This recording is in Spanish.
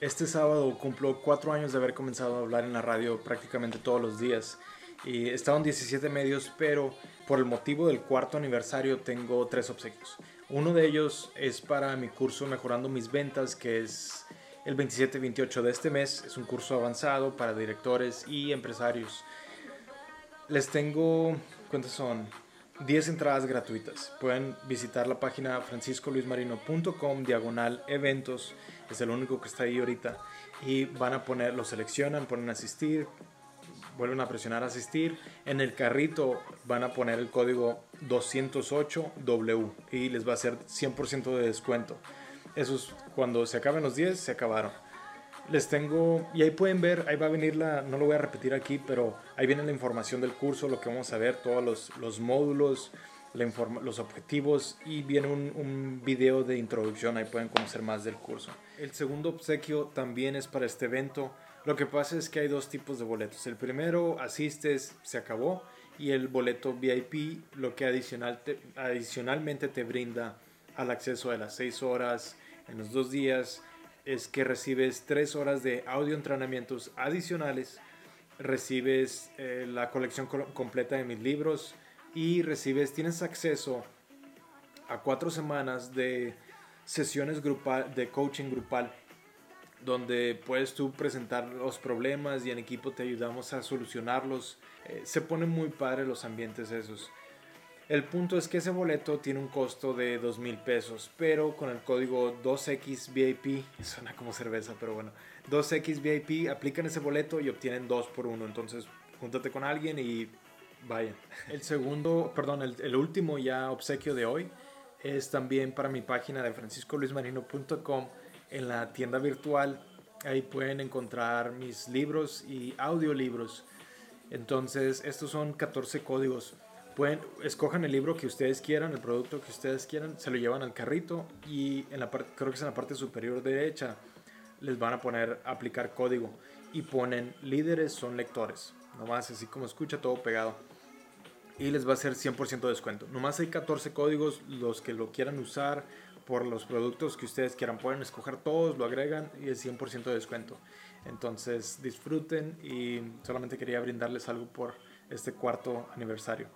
Este sábado cumplo cuatro años de haber comenzado a hablar en la radio prácticamente todos los días. Y estaban 17 medios, pero por el motivo del cuarto aniversario tengo tres obsequios. Uno de ellos es para mi curso Mejorando mis ventas, que es el 27-28 de este mes. Es un curso avanzado para directores y empresarios. Les tengo, ¿cuántas son? 10 entradas gratuitas. Pueden visitar la página franciscoluismarino.com diagonal eventos. Es el único que está ahí ahorita. Y van a poner, lo seleccionan, ponen asistir, vuelven a presionar asistir. En el carrito van a poner el código 208W y les va a hacer 100% de descuento. Eso es cuando se acaben los 10, se acabaron les tengo, y ahí pueden ver, ahí va a venir la, no lo voy a repetir aquí, pero ahí viene la información del curso, lo que vamos a ver, todos los, los módulos, la los objetivos y viene un, un, video de introducción, ahí pueden conocer más del curso. El segundo obsequio también es para este evento. Lo que pasa es que hay dos tipos de boletos. El primero, asistes, se acabó, y el boleto VIP, lo que adicional adicionalmente te brinda al acceso a las seis horas en los dos días es que recibes tres horas de audio entrenamientos adicionales, recibes eh, la colección completa de mis libros y recibes, tienes acceso a cuatro semanas de sesiones grupal, de coaching grupal, donde puedes tú presentar los problemas y en equipo te ayudamos a solucionarlos. Eh, se ponen muy padres los ambientes esos. El punto es que ese boleto tiene un costo de dos mil pesos, pero con el código 2XVIP, suena como cerveza, pero bueno, 2XVIP, aplican ese boleto y obtienen dos por uno. Entonces, júntate con alguien y vayan. El segundo, perdón, el, último ya obsequio de hoy es también para mi página de franciscoluismarino.com en la tienda virtual. Ahí pueden encontrar mis libros y audiolibros. Entonces, estos son 14 códigos pueden, escojan el libro que ustedes quieran, el producto que ustedes quieran, se lo llevan al carrito y en la parte, creo que es en la parte superior derecha, les van a poner aplicar código y ponen líderes son lectores. Nomás así como escucha todo pegado. Y les va a hacer 100% de descuento. Nomás hay 14 códigos, los que lo quieran usar por los productos que ustedes quieran. Pueden escoger todos, lo agregan y es 100% de descuento. Entonces disfruten y solamente quería brindarles algo por este cuarto aniversario.